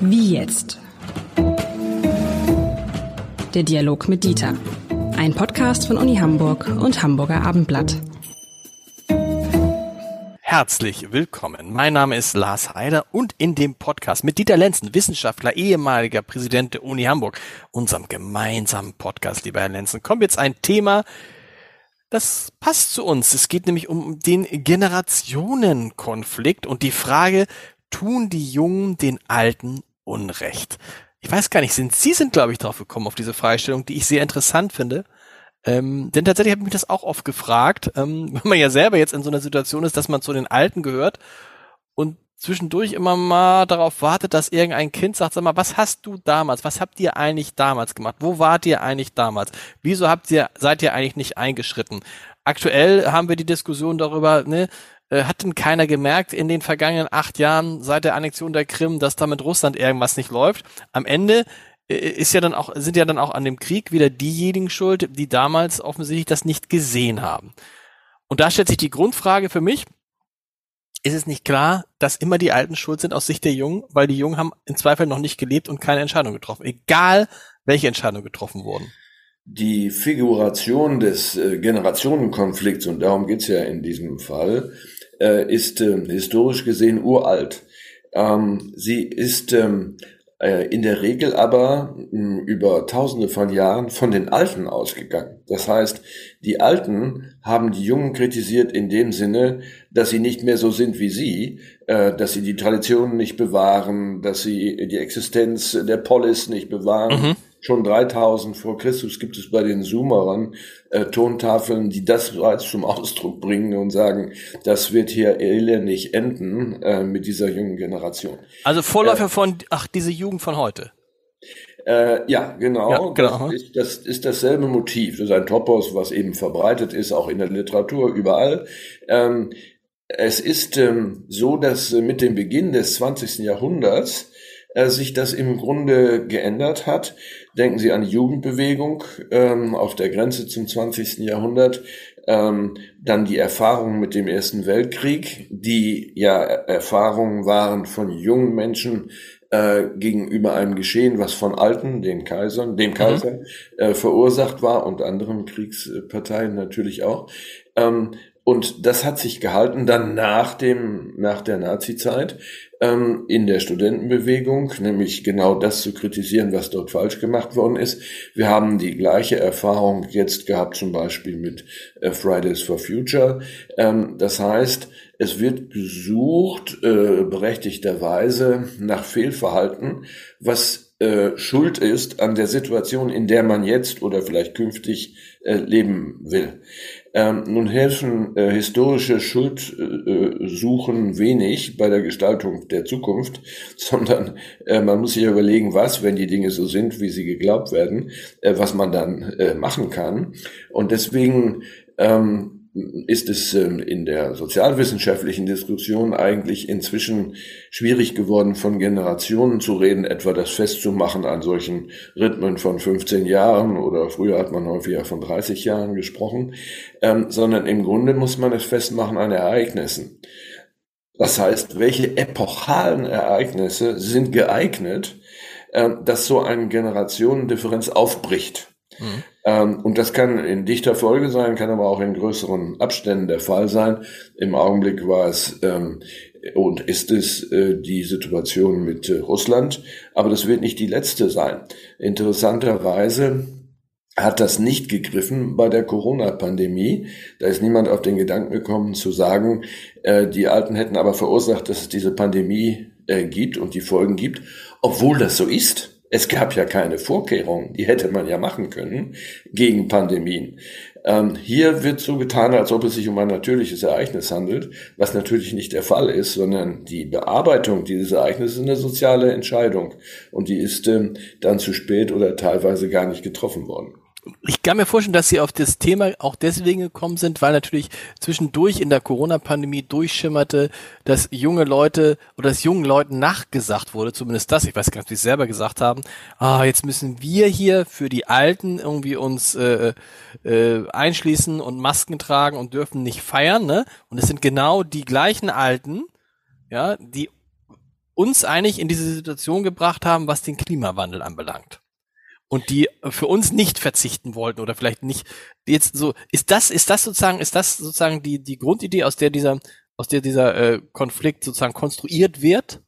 Wie jetzt? Der Dialog mit Dieter. Ein Podcast von Uni Hamburg und Hamburger Abendblatt. Herzlich willkommen. Mein Name ist Lars Heider und in dem Podcast mit Dieter Lenzen, Wissenschaftler, ehemaliger Präsident der Uni Hamburg, unserem gemeinsamen Podcast, lieber Herr Lenzen, kommt jetzt ein Thema, das passt zu uns. Es geht nämlich um den Generationenkonflikt und die Frage, tun die Jungen den Alten Unrecht? Ich weiß gar nicht, sind Sie sind, glaube ich, drauf gekommen auf diese Fragestellung, die ich sehr interessant finde. Ähm, denn tatsächlich habe ich mich das auch oft gefragt, ähm, wenn man ja selber jetzt in so einer Situation ist, dass man zu den Alten gehört und zwischendurch immer mal darauf wartet, dass irgendein Kind sagt, sag mal, was hast du damals, was habt ihr eigentlich damals gemacht? Wo wart ihr eigentlich damals? Wieso habt ihr, seid ihr eigentlich nicht eingeschritten? Aktuell haben wir die Diskussion darüber, ne, äh, hat denn keiner gemerkt in den vergangenen acht Jahren seit der Annexion der Krim, dass da mit Russland irgendwas nicht läuft? Am Ende äh, ist ja dann auch, sind ja dann auch an dem Krieg wieder diejenigen schuld, die damals offensichtlich das nicht gesehen haben. Und da stellt sich die Grundfrage für mich, ist es nicht klar, dass immer die Alten schuld sind aus Sicht der Jungen, weil die Jungen haben im Zweifel noch nicht gelebt und keine Entscheidung getroffen, egal welche Entscheidungen getroffen wurden. Die Figuration des äh, Generationenkonflikts, und darum geht's ja in diesem Fall, äh, ist äh, historisch gesehen uralt. Ähm, sie ist ähm, äh, in der Regel aber mh, über tausende von Jahren von den Alten ausgegangen. Das heißt, die Alten haben die Jungen kritisiert in dem Sinne, dass sie nicht mehr so sind wie sie, äh, dass sie die Traditionen nicht bewahren, dass sie die Existenz der Polis nicht bewahren. Mhm. Schon 3000 vor Christus gibt es bei den Sumerern äh, Tontafeln, die das bereits zum Ausdruck bringen und sagen, das wird hier elendig enden äh, mit dieser jungen Generation. Also Vorläufer äh, von, ach, diese Jugend von heute. Äh, ja, genau. Ja, genau. Das, ist, das ist dasselbe Motiv. Das ist ein Topos, was eben verbreitet ist, auch in der Literatur, überall. Ähm, es ist ähm, so, dass äh, mit dem Beginn des 20. Jahrhunderts äh, sich das im Grunde geändert hat. Denken Sie an die Jugendbewegung ähm, auf der Grenze zum 20. Jahrhundert, ähm, dann die Erfahrungen mit dem Ersten Weltkrieg, die ja Erfahrungen waren von jungen Menschen äh, gegenüber einem Geschehen, was von Alten, den Kaisern, dem mhm. Kaiser mhm. äh, verursacht war und anderen Kriegsparteien natürlich auch. Ähm, und das hat sich gehalten dann nach dem, nach der Nazi-Zeit ähm, in der Studentenbewegung, nämlich genau das zu kritisieren, was dort falsch gemacht worden ist. Wir haben die gleiche Erfahrung jetzt gehabt, zum Beispiel mit äh, Fridays for Future. Ähm, das heißt, es wird gesucht, äh, berechtigterweise nach Fehlverhalten, was äh, schuld ist an der Situation, in der man jetzt oder vielleicht künftig äh, leben will. Ähm, nun helfen äh, historische Schuldsuchen äh, wenig bei der Gestaltung der Zukunft, sondern äh, man muss sich überlegen, was, wenn die Dinge so sind, wie sie geglaubt werden, äh, was man dann äh, machen kann. Und deswegen ähm, ist es ähm, in der sozialwissenschaftlichen Diskussion eigentlich inzwischen schwierig geworden, von Generationen zu reden, etwa das festzumachen an solchen Rhythmen von 15 Jahren oder früher hat man häufiger von 30 Jahren gesprochen, ähm, sondern im Grunde muss man es festmachen an Ereignissen. Das heißt, welche epochalen Ereignisse sind geeignet, äh, dass so eine Generationendifferenz aufbricht? Mhm. Ähm, und das kann in dichter Folge sein, kann aber auch in größeren Abständen der Fall sein. Im Augenblick war es ähm, und ist es äh, die Situation mit äh, Russland, aber das wird nicht die letzte sein. Interessanterweise hat das nicht gegriffen bei der Corona-Pandemie. Da ist niemand auf den Gedanken gekommen zu sagen, äh, die Alten hätten aber verursacht, dass es diese Pandemie äh, gibt und die Folgen gibt, obwohl das so ist. Es gab ja keine Vorkehrungen, die hätte man ja machen können gegen Pandemien. Ähm, hier wird so getan, als ob es sich um ein natürliches Ereignis handelt, was natürlich nicht der Fall ist, sondern die Bearbeitung dieses Ereignisses ist eine soziale Entscheidung und die ist ähm, dann zu spät oder teilweise gar nicht getroffen worden ich kann mir vorstellen, dass Sie auf das Thema auch deswegen gekommen sind, weil natürlich zwischendurch in der Corona-Pandemie durchschimmerte, dass junge Leute oder dass jungen Leuten nachgesagt wurde, zumindest das, ich weiß gar nicht, wie Sie selber gesagt haben, ah, jetzt müssen wir hier für die Alten irgendwie uns äh, äh, einschließen und Masken tragen und dürfen nicht feiern, ne? Und es sind genau die gleichen Alten, ja, die uns eigentlich in diese Situation gebracht haben, was den Klimawandel anbelangt. Und die für uns nicht verzichten wollten oder vielleicht nicht jetzt so, ist das, ist das sozusagen, ist das sozusagen die, die Grundidee, aus der dieser, aus der dieser äh, Konflikt sozusagen konstruiert wird?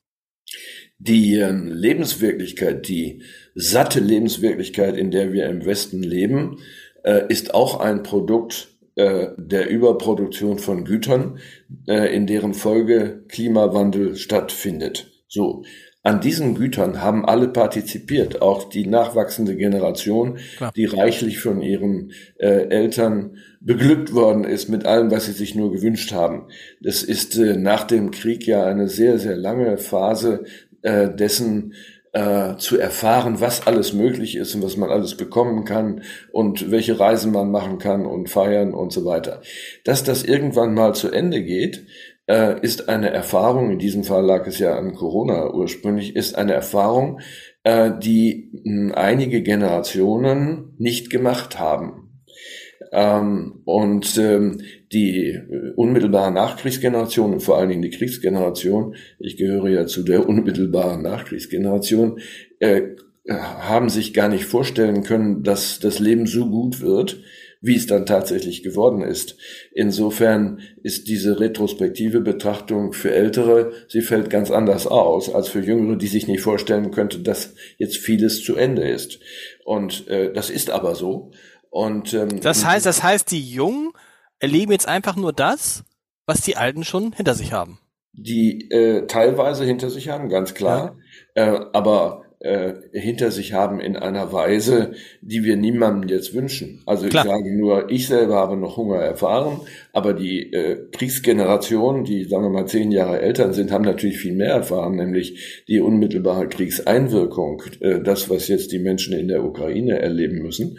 Die äh, Lebenswirklichkeit, die satte Lebenswirklichkeit, in der wir im Westen leben, äh, ist auch ein Produkt äh, der Überproduktion von Gütern, äh, in deren Folge Klimawandel stattfindet. So. An diesen Gütern haben alle partizipiert, auch die nachwachsende Generation, Klar. die reichlich von ihren äh, Eltern beglückt worden ist mit allem, was sie sich nur gewünscht haben. Das ist äh, nach dem Krieg ja eine sehr, sehr lange Phase äh, dessen, äh, zu erfahren, was alles möglich ist und was man alles bekommen kann und welche Reisen man machen kann und feiern und so weiter. Dass das irgendwann mal zu Ende geht, äh, ist eine Erfahrung, in diesem Fall lag es ja an Corona ursprünglich, ist eine Erfahrung, äh, die mh, einige Generationen nicht gemacht haben. Ähm, und ähm, die äh, unmittelbare Nachkriegsgeneration und vor allen Dingen die Kriegsgeneration, ich gehöre ja zu der unmittelbaren Nachkriegsgeneration, äh, haben sich gar nicht vorstellen können, dass das Leben so gut wird, wie es dann tatsächlich geworden ist. Insofern ist diese retrospektive Betrachtung für Ältere, sie fällt ganz anders aus als für Jüngere, die sich nicht vorstellen könnte, dass jetzt vieles zu Ende ist. Und äh, das ist aber so. Und ähm, das heißt, das heißt, die Jungen erleben jetzt einfach nur das, was die Alten schon hinter sich haben. Die äh, teilweise hinter sich haben, ganz klar. Ja. Äh, aber äh, hinter sich haben in einer Weise, die wir niemandem jetzt wünschen. Also Klar. ich sage nur, ich selber habe noch Hunger erfahren, aber die äh, Kriegsgeneration, die sagen wir mal zehn Jahre älter sind, haben natürlich viel mehr erfahren, nämlich die unmittelbare Kriegseinwirkung, äh, das, was jetzt die Menschen in der Ukraine erleben müssen.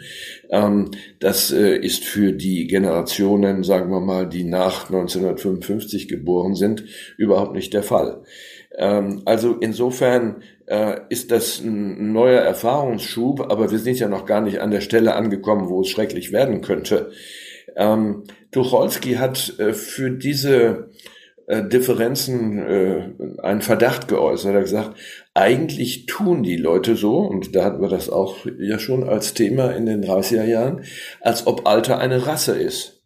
Ähm, das äh, ist für die Generationen, sagen wir mal, die nach 1955 geboren sind, überhaupt nicht der Fall. Ähm, also insofern äh, ist das ein neuer Erfahrungsschub, aber wir sind ja noch gar nicht an der Stelle angekommen, wo es schrecklich werden könnte. Ähm, Tucholsky hat äh, für diese äh, Differenzen äh, einen Verdacht geäußert. Er hat gesagt, eigentlich tun die Leute so, und da hatten wir das auch ja schon als Thema in den 30er Jahren, als ob Alter eine Rasse ist.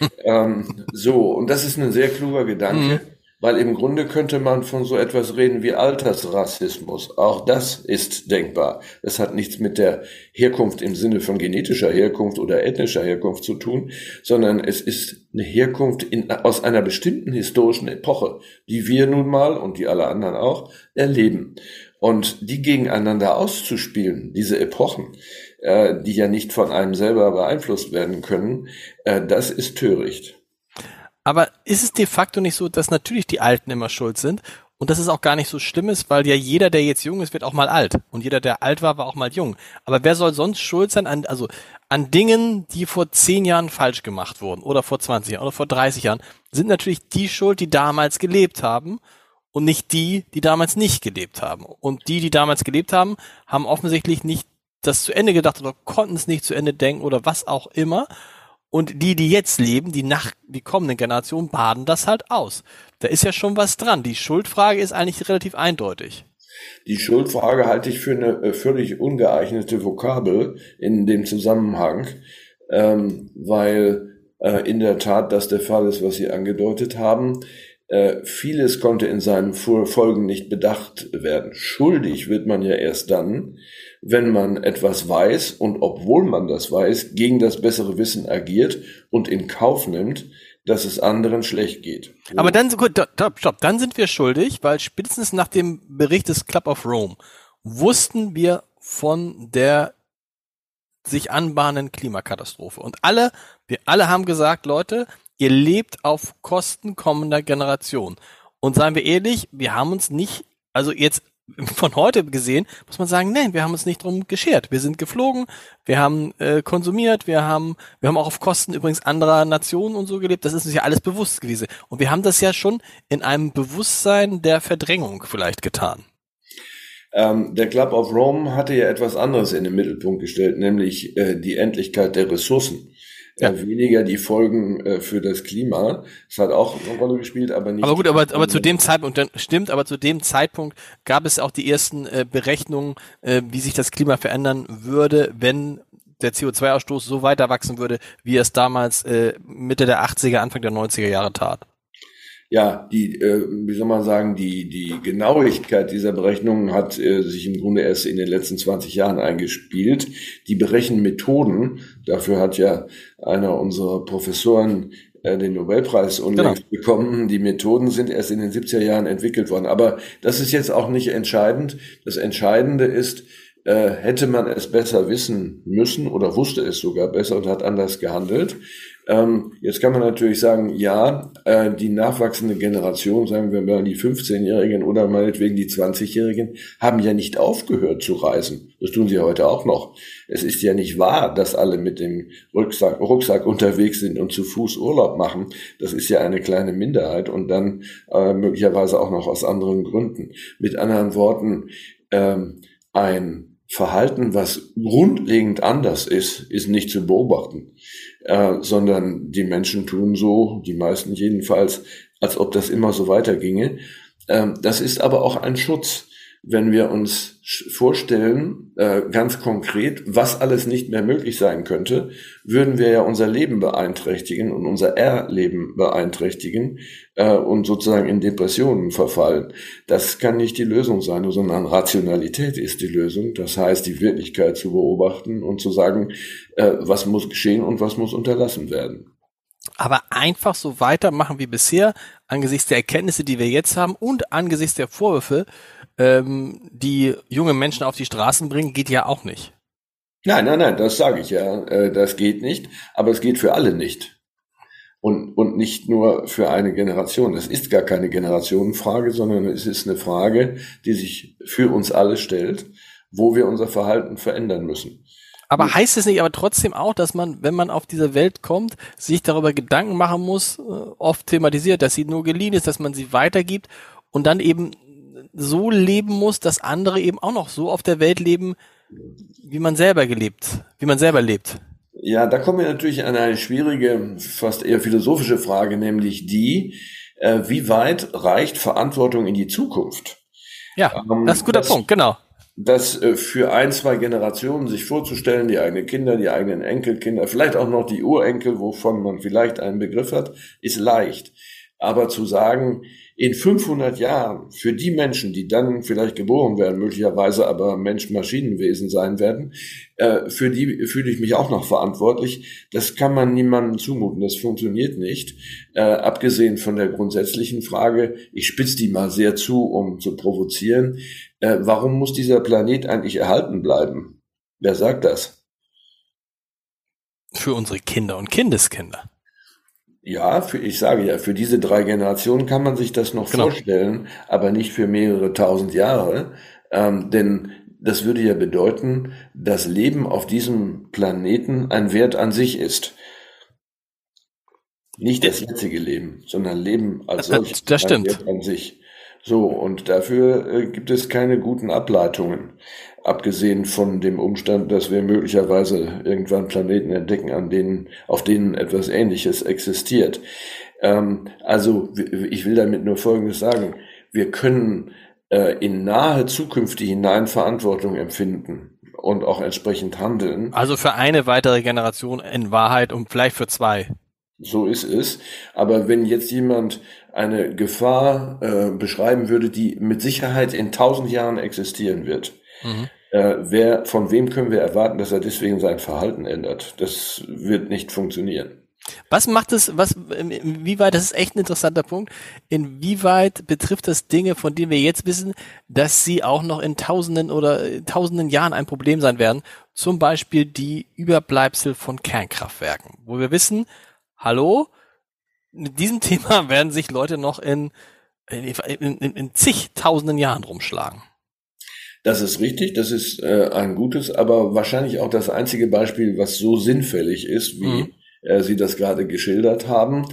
ähm, so, und das ist ein sehr kluger Gedanke. Mhm. Weil im Grunde könnte man von so etwas reden wie Altersrassismus. Auch das ist denkbar. Es hat nichts mit der Herkunft im Sinne von genetischer Herkunft oder ethnischer Herkunft zu tun, sondern es ist eine Herkunft in, aus einer bestimmten historischen Epoche, die wir nun mal und die alle anderen auch erleben. Und die gegeneinander auszuspielen, diese Epochen, äh, die ja nicht von einem selber beeinflusst werden können, äh, das ist töricht. Aber ist es de facto nicht so, dass natürlich die Alten immer schuld sind und dass es auch gar nicht so schlimm ist, weil ja jeder, der jetzt jung ist, wird auch mal alt. Und jeder, der alt war, war auch mal jung. Aber wer soll sonst schuld sein an, also an Dingen, die vor zehn Jahren falsch gemacht wurden oder vor 20 Jahren oder vor 30 Jahren, sind natürlich die schuld, die damals gelebt haben und nicht die, die damals nicht gelebt haben. Und die, die damals gelebt haben, haben offensichtlich nicht das zu Ende gedacht oder konnten es nicht zu Ende denken oder was auch immer und die, die jetzt leben, die nach, die kommenden Generationen baden das halt aus. Da ist ja schon was dran. Die Schuldfrage ist eigentlich relativ eindeutig. Die Schuldfrage halte ich für eine äh, völlig ungeeignete Vokabel in dem Zusammenhang, ähm, weil äh, in der Tat das der Fall ist, was Sie angedeutet haben. Äh, vieles konnte in seinen Folgen nicht bedacht werden. Schuldig wird man ja erst dann, wenn man etwas weiß und obwohl man das weiß, gegen das bessere Wissen agiert und in Kauf nimmt, dass es anderen schlecht geht. Aber dann, gut, stopp, stopp, dann sind wir schuldig, weil spätestens nach dem Bericht des Club of Rome wussten wir von der sich anbahnenden Klimakatastrophe. Und alle, wir alle haben gesagt, Leute, ihr lebt auf Kosten kommender Generationen. Und seien wir ehrlich, wir haben uns nicht, also jetzt von heute gesehen, muss man sagen, nein, wir haben uns nicht drum geschert. Wir sind geflogen, wir haben äh, konsumiert, wir haben, wir haben auch auf Kosten übrigens anderer Nationen und so gelebt. Das ist uns ja alles bewusst gewesen. Und wir haben das ja schon in einem Bewusstsein der Verdrängung vielleicht getan. Ähm, der Club of Rome hatte ja etwas anderes in den Mittelpunkt gestellt, nämlich äh, die Endlichkeit der Ressourcen. Ja. äh, weniger die Folgen äh, für das Klima. Das hat auch eine Rolle gespielt, aber nicht. Aber gut, aber, aber zu dem Zeitpunkt, dann stimmt, aber zu dem Zeitpunkt gab es auch die ersten äh, Berechnungen, äh, wie sich das Klima verändern würde, wenn der CO2-Ausstoß so weiter wachsen würde, wie es damals äh, Mitte der 80er, Anfang der 90er Jahre tat ja, die, äh, wie soll man sagen, die, die Genauigkeit dieser Berechnungen hat äh, sich im Grunde erst in den letzten 20 Jahren eingespielt. Die Berechenmethoden, dafür hat ja einer unserer Professoren äh, den Nobelpreis unlängst genau. bekommen. Die Methoden sind erst in den 70er Jahren entwickelt worden. Aber das ist jetzt auch nicht entscheidend. Das Entscheidende ist, äh, hätte man es besser wissen müssen oder wusste es sogar besser und hat anders gehandelt. Ähm, jetzt kann man natürlich sagen, ja, äh, die nachwachsende Generation, sagen wir mal die 15-Jährigen oder meinetwegen die 20-Jährigen, haben ja nicht aufgehört zu reisen. Das tun sie heute auch noch. Es ist ja nicht wahr, dass alle mit dem Rucksack, Rucksack unterwegs sind und zu Fuß Urlaub machen. Das ist ja eine kleine Minderheit und dann äh, möglicherweise auch noch aus anderen Gründen. Mit anderen Worten, ähm, ein Verhalten, was grundlegend anders ist, ist nicht zu beobachten äh, sondern die Menschen tun so, die meisten jedenfalls, als ob das immer so weiterginge. Ähm, das ist aber auch ein Schutz, wenn wir uns vorstellen, äh, ganz konkret, was alles nicht mehr möglich sein könnte, würden wir ja unser Leben beeinträchtigen und unser Erleben beeinträchtigen äh, und sozusagen in Depressionen verfallen. Das kann nicht die Lösung sein, sondern Rationalität ist die Lösung. Das heißt, die Wirklichkeit zu beobachten und zu sagen, äh, was muss geschehen und was muss unterlassen werden. Aber einfach so weitermachen wie bisher, angesichts der Erkenntnisse, die wir jetzt haben und angesichts der Vorwürfe, ähm, die junge Menschen auf die Straßen bringen, geht ja auch nicht. Nein, nein, nein, das sage ich ja. Äh, das geht nicht, aber es geht für alle nicht. Und, und nicht nur für eine Generation. Es ist gar keine Generationenfrage, sondern es ist eine Frage, die sich für uns alle stellt, wo wir unser Verhalten verändern müssen. Aber heißt es nicht aber trotzdem auch, dass man, wenn man auf diese Welt kommt, sich darüber Gedanken machen muss, äh, oft thematisiert, dass sie nur geliehen ist, dass man sie weitergibt und dann eben so leben muss, dass andere eben auch noch so auf der Welt leben, wie man selber gelebt, wie man selber lebt. Ja, da kommen wir natürlich an eine schwierige, fast eher philosophische Frage, nämlich die, äh, wie weit reicht Verantwortung in die Zukunft? Ja, ähm, das ist ein guter das, Punkt, genau. Das äh, für ein, zwei Generationen sich vorzustellen, die eigenen Kinder, die eigenen Enkelkinder, vielleicht auch noch die Urenkel, wovon man vielleicht einen Begriff hat, ist leicht. Aber zu sagen, in 500 Jahren für die Menschen, die dann vielleicht geboren werden, möglicherweise aber Mensch-Maschinenwesen sein werden, äh, für die fühle ich mich auch noch verantwortlich. Das kann man niemandem zumuten, das funktioniert nicht. Äh, abgesehen von der grundsätzlichen Frage, ich spitze die mal sehr zu, um zu provozieren, äh, warum muss dieser Planet eigentlich erhalten bleiben? Wer sagt das? Für unsere Kinder und Kindeskinder. Ja, für, ich sage ja, für diese drei Generationen kann man sich das noch genau. vorstellen, aber nicht für mehrere tausend Jahre. Ähm, denn das würde ja bedeuten, dass Leben auf diesem Planeten ein Wert an sich ist. Nicht das jetzige Leben, sondern Leben als solches. Das stimmt. Wert an sich. So, und dafür äh, gibt es keine guten Ableitungen abgesehen von dem Umstand, dass wir möglicherweise irgendwann Planeten entdecken, an denen, auf denen etwas Ähnliches existiert. Ähm, also ich will damit nur Folgendes sagen. Wir können äh, in nahe Zukunft hinein Verantwortung empfinden und auch entsprechend handeln. Also für eine weitere Generation in Wahrheit und vielleicht für zwei. So ist es. Aber wenn jetzt jemand eine Gefahr äh, beschreiben würde, die mit Sicherheit in tausend Jahren existieren wird, Mhm. Äh, wer, von wem können wir erwarten, dass er deswegen sein Verhalten ändert? Das wird nicht funktionieren. Was macht es, was, inwieweit, das ist echt ein interessanter Punkt, inwieweit betrifft das Dinge, von denen wir jetzt wissen, dass sie auch noch in tausenden oder tausenden Jahren ein Problem sein werden? Zum Beispiel die Überbleibsel von Kernkraftwerken, wo wir wissen, hallo, mit diesem Thema werden sich Leute noch in, in, in, in zigtausenden Jahren rumschlagen. Das ist richtig, das ist äh, ein gutes, aber wahrscheinlich auch das einzige Beispiel, was so sinnfällig ist, wie mhm. äh, Sie das gerade geschildert haben.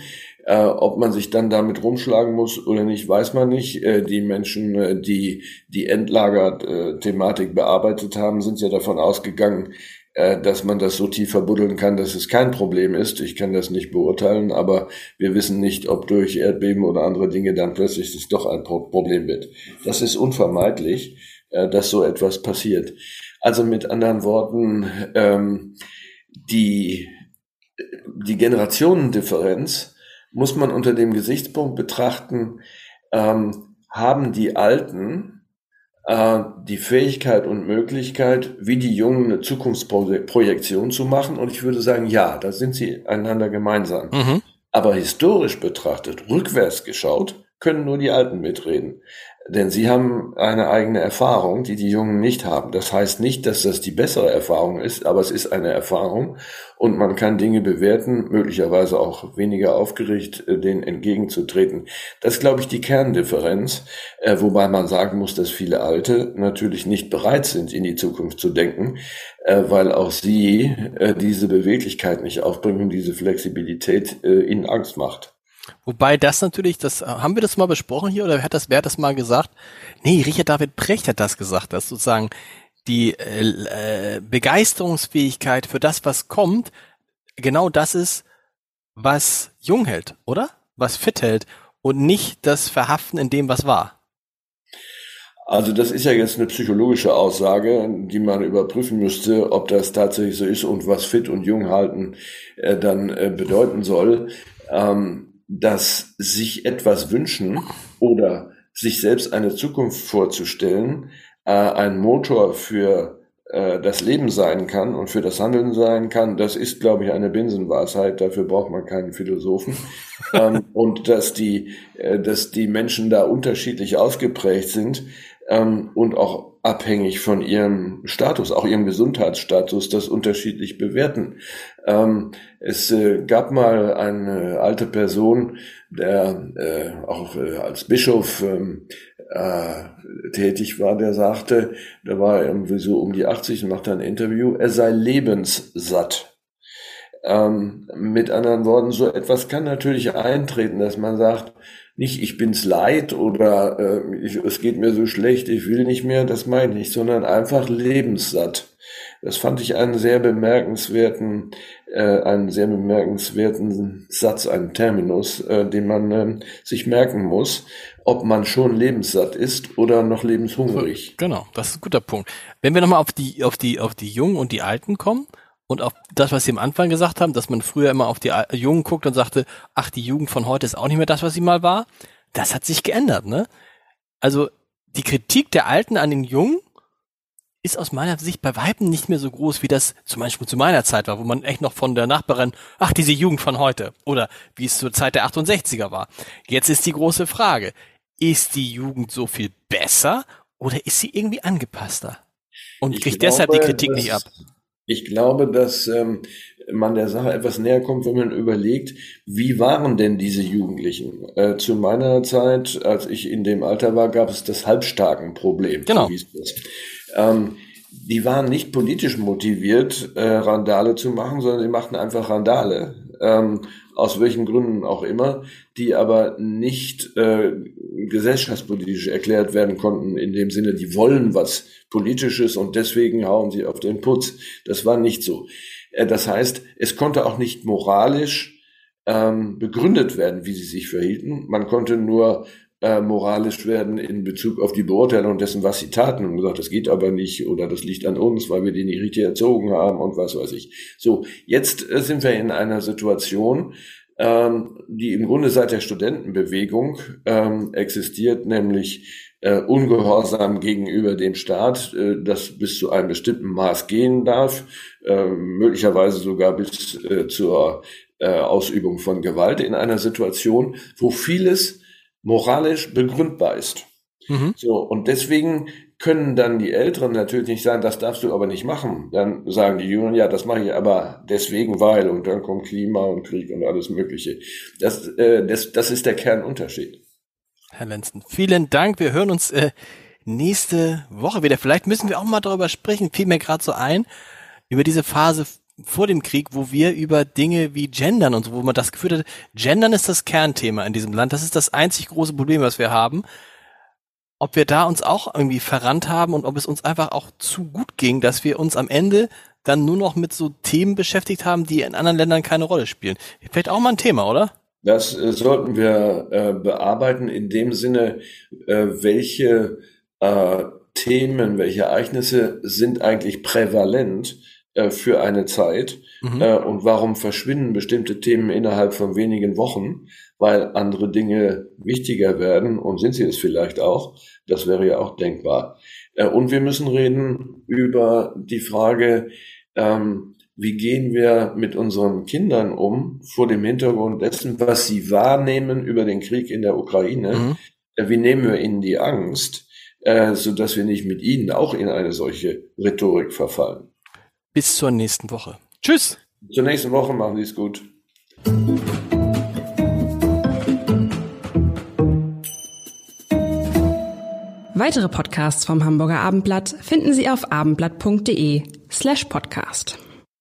Äh, ob man sich dann damit rumschlagen muss oder nicht, weiß man nicht. Äh, die Menschen, äh, die die Endlager-Thematik bearbeitet haben, sind ja davon ausgegangen, äh, dass man das so tief verbuddeln kann, dass es kein Problem ist. Ich kann das nicht beurteilen, aber wir wissen nicht, ob durch Erdbeben oder andere Dinge dann plötzlich es doch ein Problem wird. Das ist unvermeidlich, dass so etwas passiert. Also mit anderen Worten, ähm, die, die Generationendifferenz muss man unter dem Gesichtspunkt betrachten, ähm, haben die Alten äh, die Fähigkeit und Möglichkeit, wie die Jungen eine Zukunftsprojektion zu machen. Und ich würde sagen, ja, da sind sie einander gemeinsam. Mhm. Aber historisch betrachtet, rückwärts geschaut, können nur die Alten mitreden. Denn sie haben eine eigene Erfahrung, die die Jungen nicht haben. Das heißt nicht, dass das die bessere Erfahrung ist, aber es ist eine Erfahrung und man kann Dinge bewerten, möglicherweise auch weniger aufgeregt, äh, denen entgegenzutreten. Das ist, glaube ich, die Kerndifferenz, äh, wobei man sagen muss, dass viele Alte natürlich nicht bereit sind, in die Zukunft zu denken, äh, weil auch sie diese Beweglichkeit nicht aufbringen, diese Flexibilität ihnen Angst macht. Wobei das natürlich, das haben wir das mal besprochen hier oder hat das, wer hat das mal gesagt? Nee, Richard David Brecht hat das gesagt, dass sozusagen die äh, äh, Begeisterungsfähigkeit für das, was kommt, genau das ist, was jung hält, oder? Was fit hält und nicht das Verhaften in dem, was war. Also das ist ja jetzt eine psychologische Aussage, die man überprüfen müsste, ob das tatsächlich so ist und was fit und jung halten äh, dann äh, bedeuten soll. Ähm, dass sich etwas wünschen oder sich selbst eine Zukunft vorzustellen, äh, ein Motor für äh, das Leben sein kann und für das Handeln sein kann, das ist, glaube ich, eine Binsenweisheit. Dafür braucht man keinen Philosophen. ähm, und dass die, äh, dass die Menschen da unterschiedlich ausgeprägt sind ähm, und auch abhängig von ihrem Status, auch ihrem Gesundheitsstatus, das unterschiedlich bewerten. Ähm, es äh, gab mal eine alte Person, der äh, auch äh, als Bischof ähm, äh, tätig war, der sagte, der war irgendwie so um die 80 und machte ein Interview, er sei lebenssatt. Ähm, mit anderen Worten, so etwas kann natürlich eintreten, dass man sagt, nicht ich bin's leid oder äh, ich, es geht mir so schlecht, ich will nicht mehr, das meine ich nicht, sondern einfach lebenssatt. Das fand ich einen sehr bemerkenswerten, äh, einen sehr bemerkenswerten Satz, einen Terminus, äh, den man äh, sich merken muss, ob man schon lebenssatt ist oder noch lebenshungrig. Genau, das ist ein guter Punkt. Wenn wir nochmal auf die, auf die, auf die Jungen und die Alten kommen, und auf das, was Sie am Anfang gesagt haben, dass man früher immer auf die Jungen guckt und sagte, ach, die Jugend von heute ist auch nicht mehr das, was sie mal war. Das hat sich geändert, ne? Also die Kritik der Alten an den Jungen ist aus meiner Sicht bei Weitem nicht mehr so groß, wie das zum Beispiel zu meiner Zeit war, wo man echt noch von der Nachbarin, ach, diese Jugend von heute, oder wie es zur Zeit der 68er war. Jetzt ist die große Frage, ist die Jugend so viel besser oder ist sie irgendwie angepasster? Und ich kriegt glaube, deshalb die Kritik nicht ab. Ich glaube, dass ähm, man der Sache etwas näher kommt, wenn man überlegt, wie waren denn diese Jugendlichen? Äh, zu meiner Zeit, als ich in dem Alter war, gab es das Halbstarken-Problem. Genau. Ähm, die waren nicht politisch motiviert, äh, Randale zu machen, sondern sie machten einfach Randale. Ähm, aus welchen Gründen auch immer, die aber nicht äh, gesellschaftspolitisch erklärt werden konnten, in dem Sinne, die wollen was Politisches und deswegen hauen sie auf den Putz. Das war nicht so. Äh, das heißt, es konnte auch nicht moralisch ähm, begründet werden, wie sie sich verhielten. Man konnte nur äh, moralisch werden in Bezug auf die Beurteilung dessen, was sie taten und gesagt, das geht aber nicht oder das liegt an uns, weil wir die nicht richtig erzogen haben und was weiß ich. So, jetzt äh, sind wir in einer Situation, ähm, die im Grunde seit der Studentenbewegung ähm, existiert, nämlich äh, Ungehorsam gegenüber dem Staat, äh, das bis zu einem bestimmten Maß gehen darf, äh, möglicherweise sogar bis äh, zur äh, Ausübung von Gewalt in einer Situation, wo vieles moralisch begründbar ist. Mhm. So, und deswegen können dann die Älteren natürlich nicht sagen, das darfst du aber nicht machen. Dann sagen die Jüngeren, ja, das mache ich aber deswegen, weil, und dann kommt Klima und Krieg und alles Mögliche. Das, äh, das, das ist der Kernunterschied. Herr Lenzen, vielen Dank. Wir hören uns äh, nächste Woche wieder. Vielleicht müssen wir auch mal darüber sprechen, fiel mir gerade so ein, über diese Phase vor dem Krieg, wo wir über Dinge wie Gendern und so, wo man das geführt hat, Gendern ist das Kernthema in diesem Land. Das ist das einzig große Problem, was wir haben. Ob wir da uns auch irgendwie verrannt haben und ob es uns einfach auch zu gut ging, dass wir uns am Ende dann nur noch mit so Themen beschäftigt haben, die in anderen Ländern keine Rolle spielen. Vielleicht auch mal ein Thema, oder? Das äh, sollten wir äh, bearbeiten in dem Sinne, äh, welche äh, Themen, welche Ereignisse sind eigentlich prävalent äh, für eine Zeit mhm. Äh, und warum verschwinden bestimmte Themen innerhalb von wenigen Wochen, weil andere Dinge wichtiger werden und sind sie es vielleicht auch. Das wäre ja auch denkbar. und wir müssen reden über die Frage, ähm, wie gehen wir mit unseren Kindern um vor dem Hintergrund dessen, was sie wahrnehmen über den Krieg in der Ukraine? Mhm. Wie nehmen wir ihnen die Angst, äh, so dass wir nicht mit ihnen auch in eine solche Rhetorik verfallen? Bis zur nächsten Woche. Tschüss. Zur nächsten Woche machen Sie es gut. Weitere Podcasts vom Hamburger Abendblatt finden Sie auf abendblatt.de slash podcast.